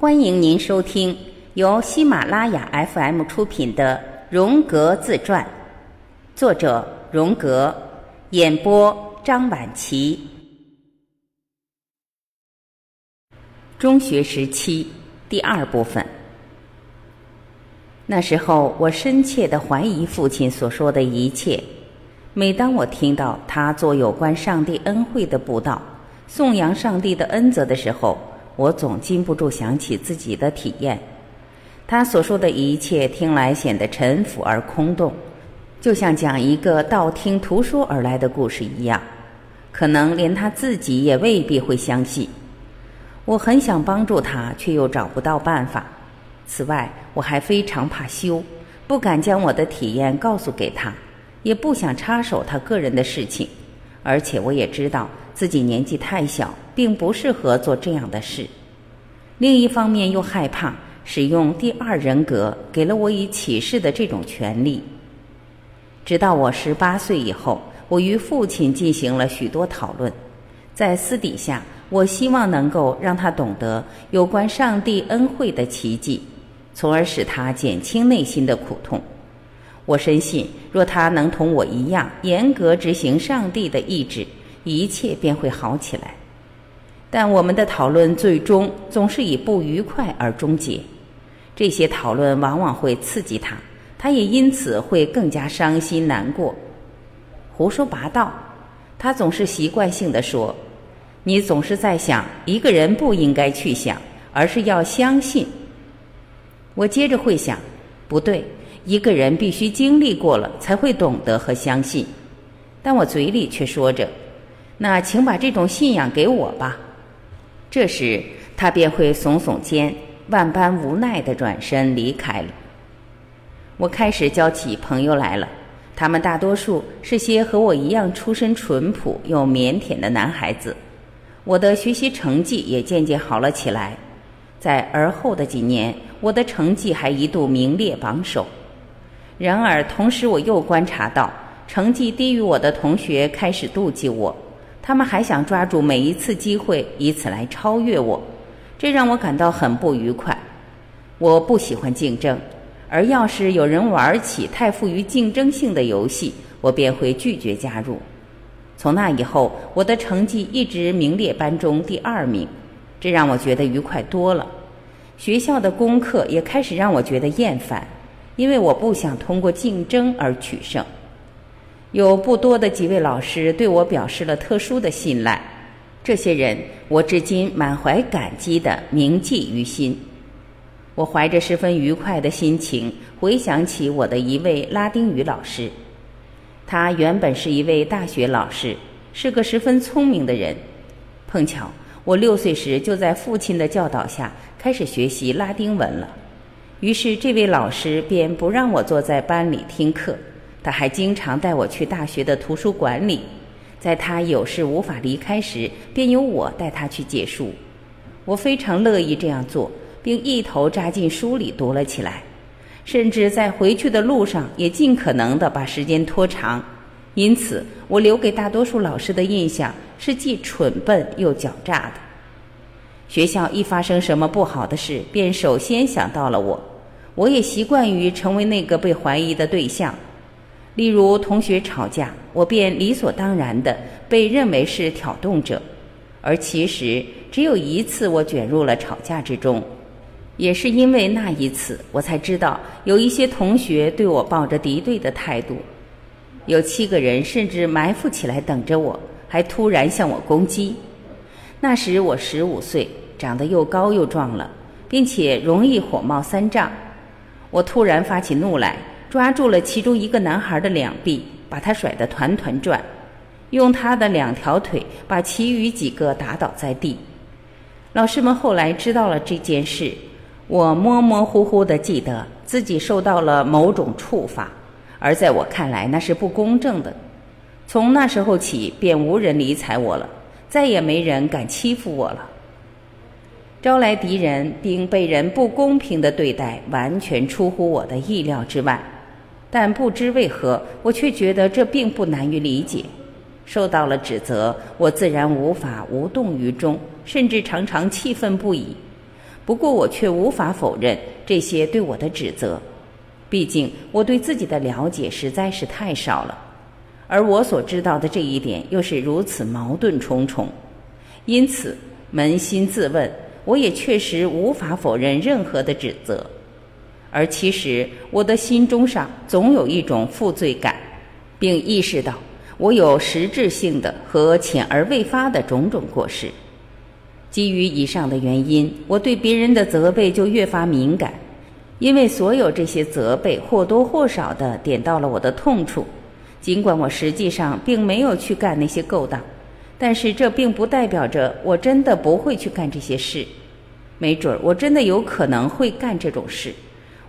欢迎您收听由喜马拉雅 FM 出品的《荣格自传》，作者荣格，演播张晚琪。中学时期第二部分。那时候，我深切的怀疑父亲所说的一切。每当我听到他做有关上帝恩惠的布道，颂扬上帝的恩泽的时候，我总禁不住想起自己的体验。他所说的一切听来显得陈腐而空洞，就像讲一个道听途说而来的故事一样，可能连他自己也未必会相信。我很想帮助他，却又找不到办法。此外，我还非常怕羞，不敢将我的体验告诉给他，也不想插手他个人的事情。而且我也知道自己年纪太小，并不适合做这样的事。另一方面，又害怕使用第二人格给了我以启示的这种权利。直到我十八岁以后，我与父亲进行了许多讨论，在私底下，我希望能够让他懂得有关上帝恩惠的奇迹，从而使他减轻内心的苦痛。我深信，若他能同我一样严格执行上帝的意志，一切便会好起来。但我们的讨论最终总是以不愉快而终结。这些讨论往往会刺激他，他也因此会更加伤心难过。胡说八道，他总是习惯性的说：“你总是在想一个人不应该去想，而是要相信。”我接着会想，不对。一个人必须经历过了，才会懂得和相信。但我嘴里却说着：“那请把这种信仰给我吧。”这时，他便会耸耸肩，万般无奈的转身离开了。我开始交起朋友来了，他们大多数是些和我一样出身淳朴又腼腆的男孩子。我的学习成绩也渐渐好了起来，在而后的几年，我的成绩还一度名列榜首。然而，同时我又观察到，成绩低于我的同学开始妒忌我，他们还想抓住每一次机会，以此来超越我，这让我感到很不愉快。我不喜欢竞争，而要是有人玩起太富于竞争性的游戏，我便会拒绝加入。从那以后，我的成绩一直名列班中第二名，这让我觉得愉快多了。学校的功课也开始让我觉得厌烦。因为我不想通过竞争而取胜，有不多的几位老师对我表示了特殊的信赖，这些人我至今满怀感激的铭记于心。我怀着十分愉快的心情回想起我的一位拉丁语老师，他原本是一位大学老师，是个十分聪明的人。碰巧我六岁时就在父亲的教导下开始学习拉丁文了。于是，这位老师便不让我坐在班里听课，他还经常带我去大学的图书馆里。在他有事无法离开时，便由我带他去借书。我非常乐意这样做，并一头扎进书里读了起来，甚至在回去的路上也尽可能的把时间拖长。因此，我留给大多数老师的印象是既蠢笨又狡诈的。学校一发生什么不好的事，便首先想到了我。我也习惯于成为那个被怀疑的对象。例如，同学吵架，我便理所当然的被认为是挑动者。而其实只有一次我卷入了吵架之中，也是因为那一次，我才知道有一些同学对我抱着敌对的态度。有七个人甚至埋伏起来等着我，还突然向我攻击。那时我十五岁，长得又高又壮了，并且容易火冒三丈。我突然发起怒来，抓住了其中一个男孩的两臂，把他甩得团团转，用他的两条腿把其余几个打倒在地。老师们后来知道了这件事，我模模糊糊地记得自己受到了某种处罚，而在我看来那是不公正的。从那时候起，便无人理睬我了。再也没人敢欺负我了。招来敌人并被人不公平的对待，完全出乎我的意料之外。但不知为何，我却觉得这并不难于理解。受到了指责，我自然无法无动于衷，甚至常常气愤不已。不过我却无法否认这些对我的指责，毕竟我对自己的了解实在是太少了，而我所知道的这一点又是如此矛盾重重，因此扪心自问，我也确实无法否认任何的指责，而其实我的心中上总有一种负罪感，并意识到我有实质性的和浅而未发的种种过失。基于以上的原因，我对别人的责备就越发敏感，因为所有这些责备或多或少的点到了我的痛处。尽管我实际上并没有去干那些勾当，但是这并不代表着我真的不会去干这些事。没准儿我真的有可能会干这种事。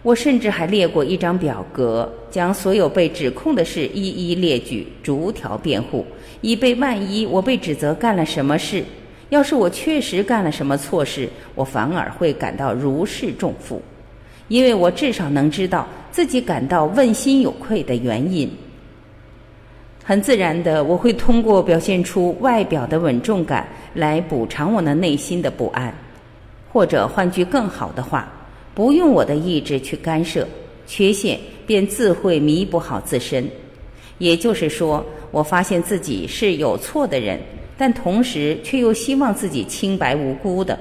我甚至还列过一张表格，将所有被指控的事一一列举，逐条辩护，以备万一我被指责干了什么事。要是我确实干了什么错事，我反而会感到如释重负，因为我至少能知道自己感到问心有愧的原因。很自然的，我会通过表现出外表的稳重感来补偿我那内心的不安，或者换句更好的话，不用我的意志去干涉，缺陷便自会弥补好自身。也就是说，我发现自己是有错的人。但同时，却又希望自己清白无辜的，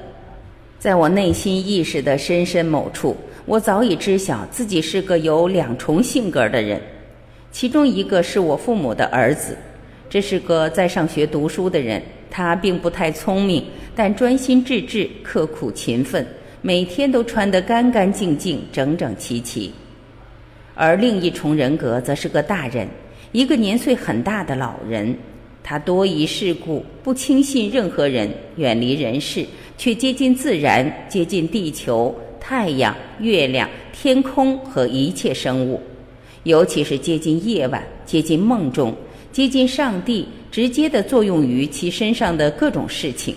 在我内心意识的深深某处，我早已知晓自己是个有两重性格的人。其中一个是我父母的儿子，这是个在上学读书的人，他并不太聪明，但专心致志、刻苦勤奋，每天都穿得干干净净、整整齐齐。而另一重人格则是个大人，一个年岁很大的老人。他多疑世故，不轻信任何人，远离人世，却接近自然，接近地球、太阳、月亮、天空和一切生物，尤其是接近夜晚，接近梦中，接近上帝，直接的作用于其身上的各种事情。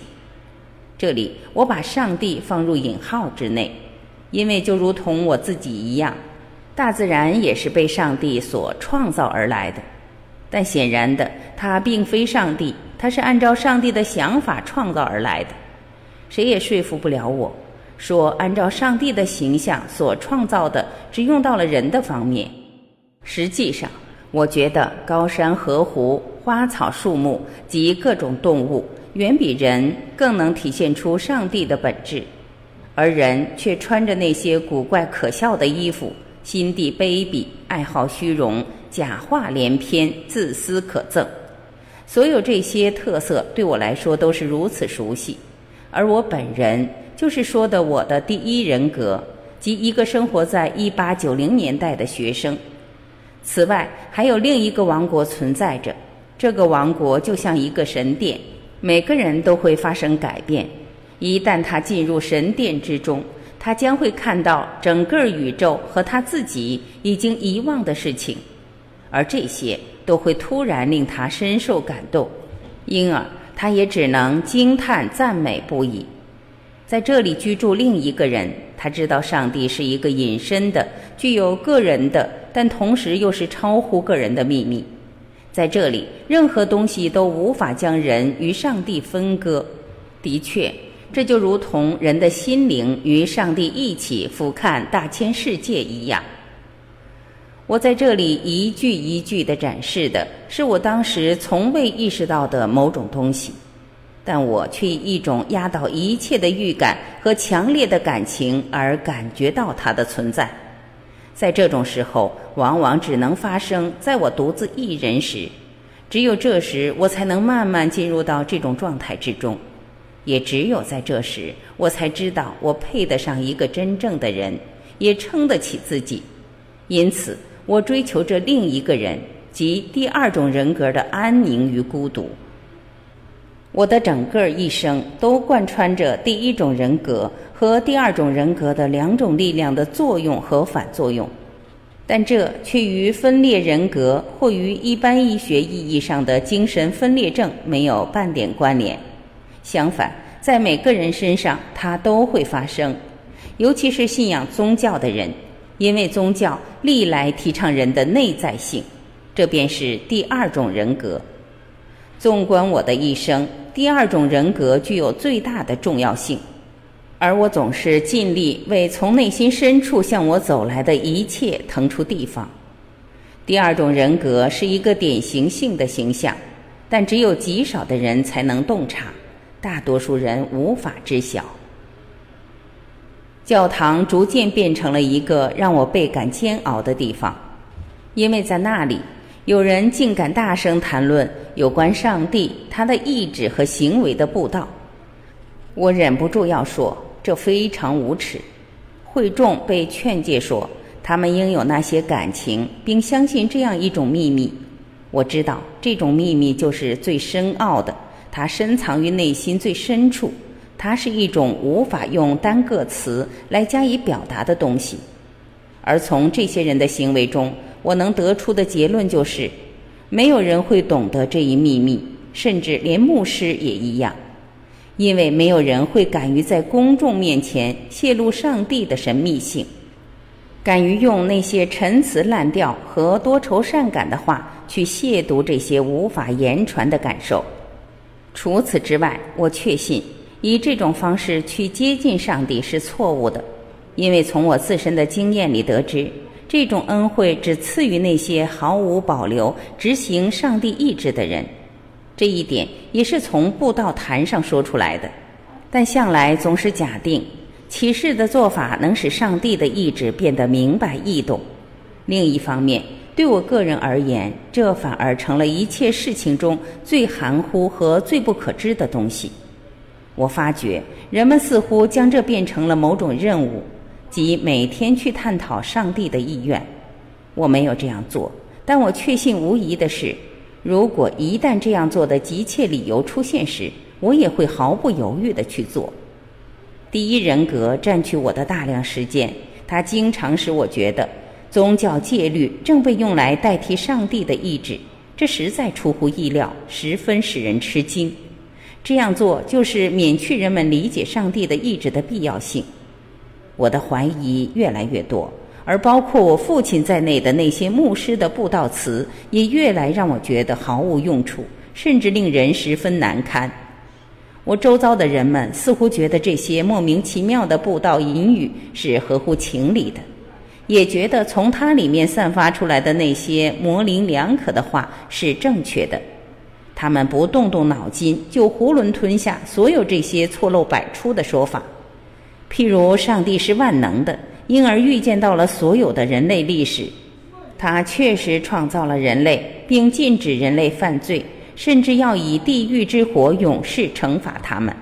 这里我把上帝放入引号之内，因为就如同我自己一样，大自然也是被上帝所创造而来的。但显然的，它并非上帝，它是按照上帝的想法创造而来的。谁也说服不了我，说按照上帝的形象所创造的，只用到了人的方面。实际上，我觉得高山河湖、花草树木及各种动物，远比人更能体现出上帝的本质，而人却穿着那些古怪可笑的衣服，心地卑鄙，爱好虚荣。假话连篇，自私可憎，所有这些特色对我来说都是如此熟悉。而我本人就是说的我的第一人格，即一个生活在一八九零年代的学生。此外，还有另一个王国存在着，这个王国就像一个神殿，每个人都会发生改变。一旦他进入神殿之中，他将会看到整个宇宙和他自己已经遗忘的事情。而这些都会突然令他深受感动，因而他也只能惊叹赞美不已。在这里居住另一个人，他知道上帝是一个隐身的、具有个人的，但同时又是超乎个人的秘密。在这里，任何东西都无法将人与上帝分割。的确，这就如同人的心灵与上帝一起俯瞰大千世界一样。我在这里一句一句地展示的是我当时从未意识到的某种东西，但我却以一种压倒一切的预感和强烈的感情而感觉到它的存在。在这种时候，往往只能发生在我独自一人时，只有这时我才能慢慢进入到这种状态之中，也只有在这时，我才知道我配得上一个真正的人，也撑得起自己。因此。我追求着另一个人，即第二种人格的安宁与孤独。我的整个一生都贯穿着第一种人格和第二种人格的两种力量的作用和反作用，但这却与分裂人格或与一般医学意义上的精神分裂症没有半点关联。相反，在每个人身上，它都会发生，尤其是信仰宗教的人。因为宗教历来提倡人的内在性，这便是第二种人格。纵观我的一生，第二种人格具有最大的重要性，而我总是尽力为从内心深处向我走来的一切腾出地方。第二种人格是一个典型性的形象，但只有极少的人才能洞察，大多数人无法知晓。教堂逐渐变成了一个让我倍感煎熬的地方，因为在那里有人竟敢大声谈论有关上帝、他的意志和行为的布道。我忍不住要说。这非常无耻。惠众被劝诫说，他们应有那些感情，并相信这样一种秘密。我知道这种秘密就是最深奥的，它深藏于内心最深处，它是一种无法用单个词来加以表达的东西。而从这些人的行为中，我能得出的结论就是，没有人会懂得这一秘密，甚至连牧师也一样。因为没有人会敢于在公众面前泄露上帝的神秘性，敢于用那些陈词滥调和多愁善感的话去亵渎这些无法言传的感受。除此之外，我确信以这种方式去接近上帝是错误的，因为从我自身的经验里得知，这种恩惠只赐予那些毫无保留执行上帝意志的人。这一点也是从布道坛上说出来的，但向来总是假定启示的做法能使上帝的意志变得明白易懂。另一方面，对我个人而言，这反而成了一切事情中最含糊和最不可知的东西。我发觉人们似乎将这变成了某种任务，即每天去探讨上帝的意愿。我没有这样做，但我确信无疑的是。如果一旦这样做的急切理由出现时，我也会毫不犹豫的去做。第一人格占据我的大量时间，它经常使我觉得宗教戒律正被用来代替上帝的意志，这实在出乎意料，十分使人吃惊。这样做就是免去人们理解上帝的意志的必要性。我的怀疑越来越多。而包括我父亲在内的那些牧师的布道词，也越来让我觉得毫无用处，甚至令人十分难堪。我周遭的人们似乎觉得这些莫名其妙的布道隐语是合乎情理的，也觉得从它里面散发出来的那些模棱两可的话是正确的。他们不动动脑筋就囫囵吞下所有这些错漏百出的说法，譬如上帝是万能的。因而预见到了所有的人类历史，他确实创造了人类，并禁止人类犯罪，甚至要以地狱之火永世惩罚他们。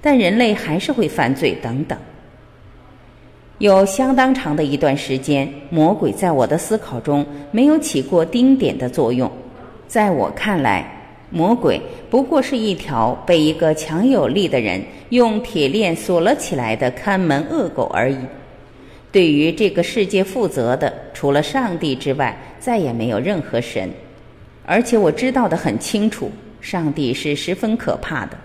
但人类还是会犯罪，等等。有相当长的一段时间，魔鬼在我的思考中没有起过丁点的作用。在我看来，魔鬼不过是一条被一个强有力的人用铁链锁了起来的看门恶狗而已。对于这个世界负责的，除了上帝之外，再也没有任何神。而且我知道的很清楚，上帝是十分可怕的。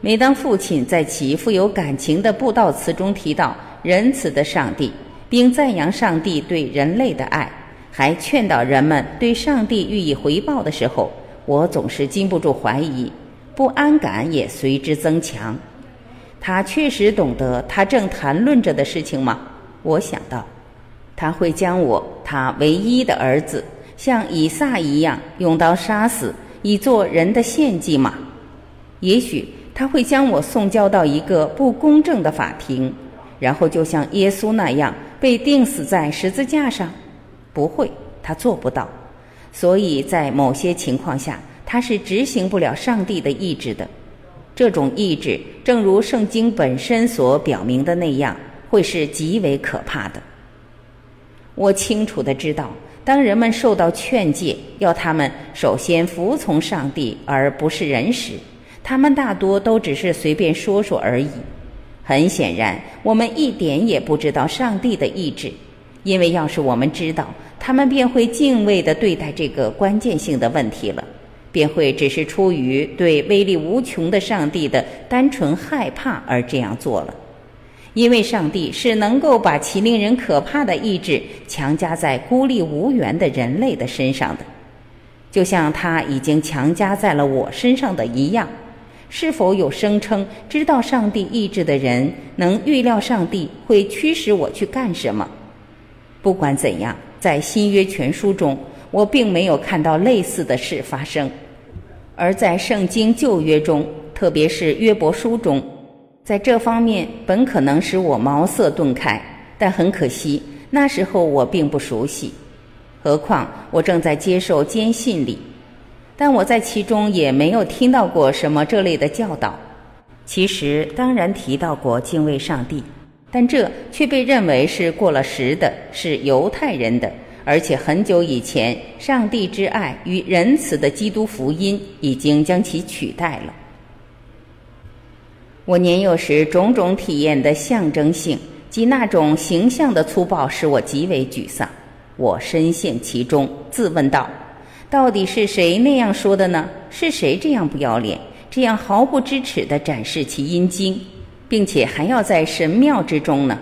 每当父亲在其富有感情的布道词中提到仁慈的上帝，并赞扬上帝对人类的爱，还劝导人们对上帝予以回报的时候，我总是禁不住怀疑，不安感也随之增强。他确实懂得他正谈论着的事情吗？我想到，他会将我他唯一的儿子像以撒一样用刀杀死，以做人的献祭吗？也许他会将我送交到一个不公正的法庭，然后就像耶稣那样被钉死在十字架上？不会，他做不到。所以在某些情况下，他是执行不了上帝的意志的。这种意志，正如圣经本身所表明的那样。会是极为可怕的。我清楚的知道，当人们受到劝诫，要他们首先服从上帝而不是人时，他们大多都只是随便说说而已。很显然，我们一点也不知道上帝的意志，因为要是我们知道，他们便会敬畏的对待这个关键性的问题了，便会只是出于对威力无穷的上帝的单纯害怕而这样做了。因为上帝是能够把其令人可怕的意志强加在孤立无援的人类的身上的，就像他已经强加在了我身上的一样。是否有声称知道上帝意志的人能预料上帝会驱使我去干什么？不管怎样，在新约全书中，我并没有看到类似的事发生；而在圣经旧约中，特别是约伯书中，在这方面本可能使我茅塞顿开，但很可惜，那时候我并不熟悉。何况我正在接受坚信礼，但我在其中也没有听到过什么这类的教导。其实当然提到过敬畏上帝，但这却被认为是过了时的，是犹太人的，而且很久以前，上帝之爱与仁慈的基督福音已经将其取代了。我年幼时种种体验的象征性及那种形象的粗暴，使我极为沮丧。我深陷其中，自问道：“到底是谁那样说的呢？是谁这样不要脸，这样毫不知耻地展示其阴茎，并且还要在神庙之中呢？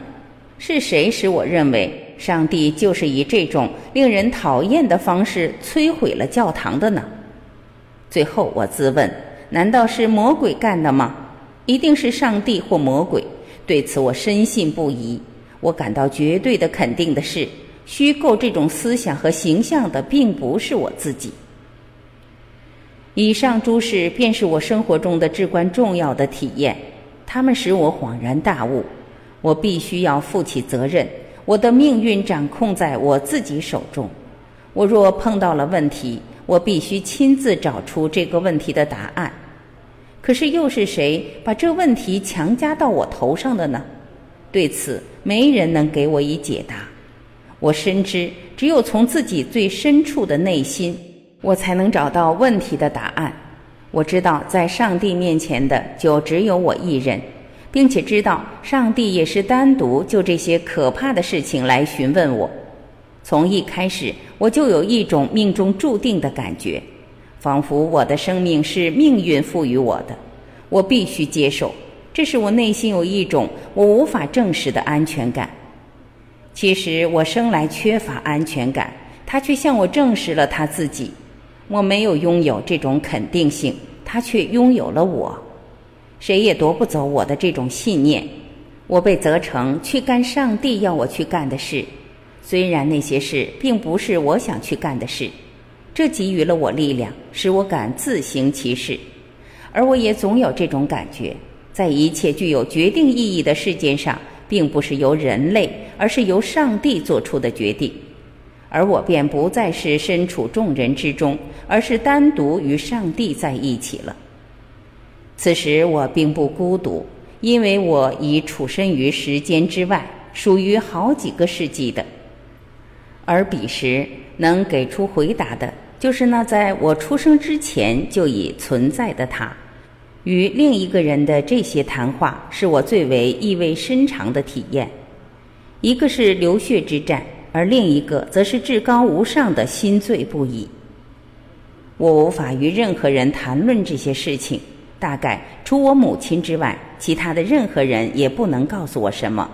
是谁使我认为上帝就是以这种令人讨厌的方式摧毁了教堂的呢？”最后我自问：难道是魔鬼干的吗？一定是上帝或魔鬼。对此我深信不疑。我感到绝对的肯定的是。虚构这种思想和形象的，并不是我自己。以上诸事便是我生活中的至关重要的体验，它们使我恍然大悟：我必须要负起责任，我的命运掌控在我自己手中。我若碰到了问题，我必须亲自找出这个问题的答案。可是，又是谁把这问题强加到我头上的呢？对此，没人能给我以解答。我深知，只有从自己最深处的内心，我才能找到问题的答案。我知道，在上帝面前的就只有我一人，并且知道上帝也是单独就这些可怕的事情来询问我。从一开始，我就有一种命中注定的感觉，仿佛我的生命是命运赋予我的，我必须接受。这是我内心有一种我无法证实的安全感。其实我生来缺乏安全感，他却向我证实了他自己。我没有拥有这种肯定性，他却拥有了我。谁也夺不走我的这种信念。我被责成去干上帝要我去干的事，虽然那些事并不是我想去干的事，这给予了我力量，使我敢自行其事。而我也总有这种感觉，在一切具有决定意义的事件上。并不是由人类，而是由上帝做出的决定，而我便不再是身处众人之中，而是单独与上帝在一起了。此时我并不孤独，因为我已处身于时间之外，属于好几个世纪的。而彼时能给出回答的，就是那在我出生之前就已存在的他。与另一个人的这些谈话是我最为意味深长的体验，一个是流血之战，而另一个则是至高无上的心醉不已。我无法与任何人谈论这些事情，大概除我母亲之外，其他的任何人也不能告诉我什么。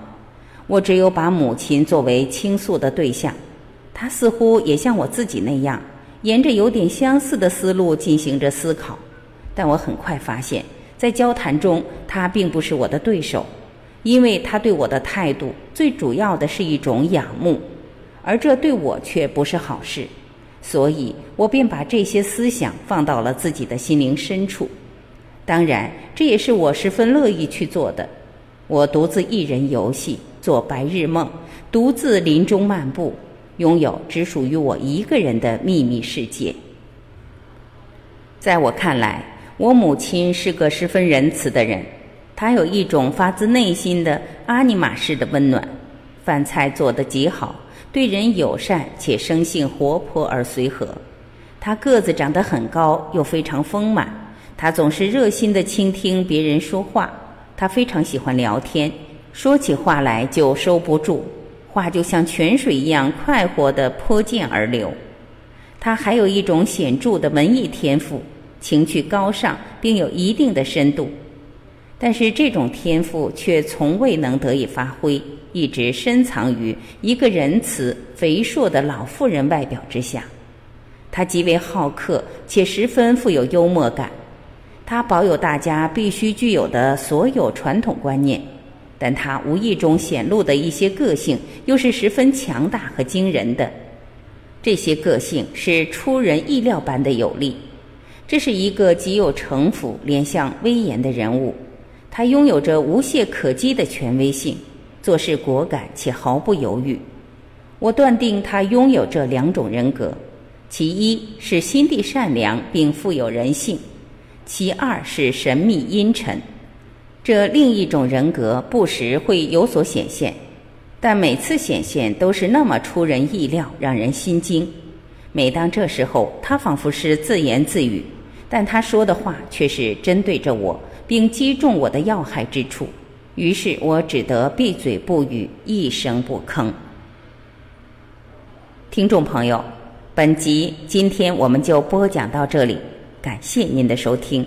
我只有把母亲作为倾诉的对象，她似乎也像我自己那样，沿着有点相似的思路进行着思考。但我很快发现，在交谈中，他并不是我的对手，因为他对我的态度最主要的是一种仰慕，而这对我却不是好事，所以我便把这些思想放到了自己的心灵深处。当然，这也是我十分乐意去做的。我独自一人游戏，做白日梦，独自林中漫步，拥有只属于我一个人的秘密世界。在我看来。我母亲是个十分仁慈的人，她有一种发自内心的阿尼玛式的温暖，饭菜做得极好，对人友善且生性活泼而随和。她个子长得很高，又非常丰满。她总是热心地倾听别人说话。她非常喜欢聊天，说起话来就收不住，话就像泉水一样快活地泼溅而流。他还有一种显著的文艺天赋。情趣高尚，并有一定的深度，但是这种天赋却从未能得以发挥，一直深藏于一个仁慈、肥硕的老妇人外表之下。他极为好客，且十分富有幽默感。他保有大家必须具有的所有传统观念，但他无意中显露的一些个性又是十分强大和惊人的。这些个性是出人意料般的有力。这是一个极有城府、脸相威严的人物，他拥有着无懈可击的权威性，做事果敢且毫不犹豫。我断定他拥有这两种人格：其一是心地善良并富有人性；其二是神秘阴沉。这另一种人格不时会有所显现，但每次显现都是那么出人意料，让人心惊。每当这时候，他仿佛是自言自语。但他说的话却是针对着我，并击中我的要害之处，于是我只得闭嘴不语，一声不吭。听众朋友，本集今天我们就播讲到这里，感谢您的收听。